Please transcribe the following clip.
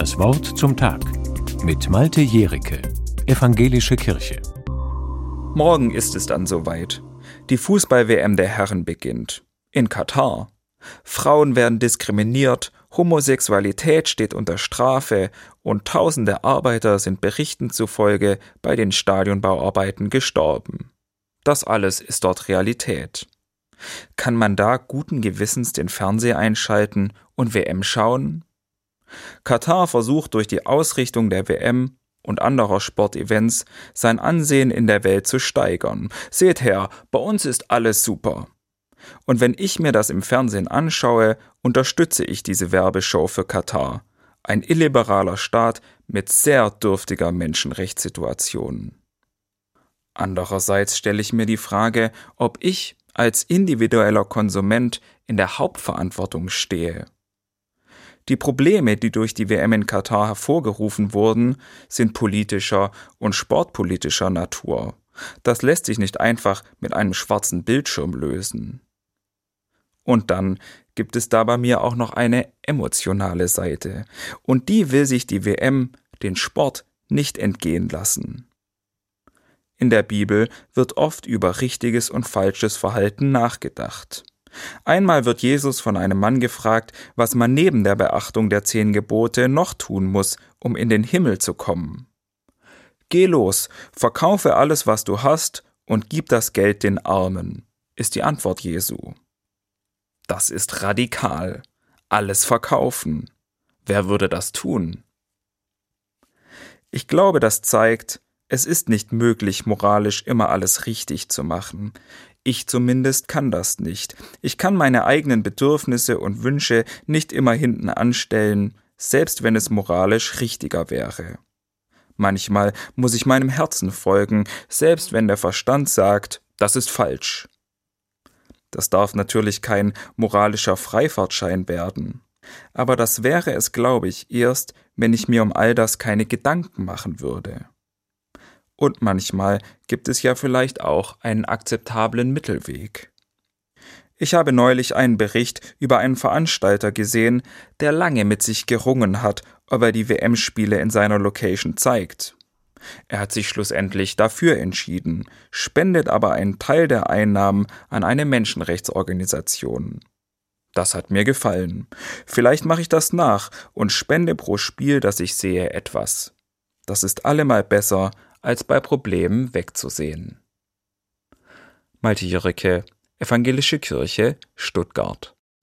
Das Wort zum Tag mit Malte Jericke, Evangelische Kirche. Morgen ist es dann soweit. Die Fußball-WM der Herren beginnt. In Katar. Frauen werden diskriminiert, Homosexualität steht unter Strafe und tausende Arbeiter sind Berichten zufolge bei den Stadionbauarbeiten gestorben. Das alles ist dort Realität. Kann man da guten Gewissens den Fernseher einschalten und WM schauen? Katar versucht durch die Ausrichtung der WM und anderer Sportevents sein Ansehen in der Welt zu steigern. Seht her, bei uns ist alles super. Und wenn ich mir das im Fernsehen anschaue, unterstütze ich diese Werbeshow für Katar, ein illiberaler Staat mit sehr dürftiger Menschenrechtssituation. Andererseits stelle ich mir die Frage, ob ich als individueller Konsument in der Hauptverantwortung stehe. Die Probleme, die durch die WM in Katar hervorgerufen wurden, sind politischer und sportpolitischer Natur. Das lässt sich nicht einfach mit einem schwarzen Bildschirm lösen. Und dann gibt es da bei mir auch noch eine emotionale Seite. Und die will sich die WM, den Sport, nicht entgehen lassen. In der Bibel wird oft über richtiges und falsches Verhalten nachgedacht. Einmal wird Jesus von einem Mann gefragt, was man neben der Beachtung der zehn Gebote noch tun muss, um in den Himmel zu kommen. Geh los, verkaufe alles, was du hast, und gib das Geld den Armen, ist die Antwort Jesu. Das ist radikal. Alles verkaufen. Wer würde das tun? Ich glaube, das zeigt, es ist nicht möglich, moralisch immer alles richtig zu machen. Ich zumindest kann das nicht. Ich kann meine eigenen Bedürfnisse und Wünsche nicht immer hinten anstellen, selbst wenn es moralisch richtiger wäre. Manchmal muss ich meinem Herzen folgen, selbst wenn der Verstand sagt, das ist falsch. Das darf natürlich kein moralischer Freifahrtschein werden. Aber das wäre es, glaube ich, erst, wenn ich mir um all das keine Gedanken machen würde. Und manchmal gibt es ja vielleicht auch einen akzeptablen Mittelweg. Ich habe neulich einen Bericht über einen Veranstalter gesehen, der lange mit sich gerungen hat, ob er die WM-Spiele in seiner Location zeigt. Er hat sich schlussendlich dafür entschieden, spendet aber einen Teil der Einnahmen an eine Menschenrechtsorganisation. Das hat mir gefallen. Vielleicht mache ich das nach und spende pro Spiel, das ich sehe, etwas. Das ist allemal besser, als bei Problemen wegzusehen. Malte Jöricke, Evangelische Kirche, Stuttgart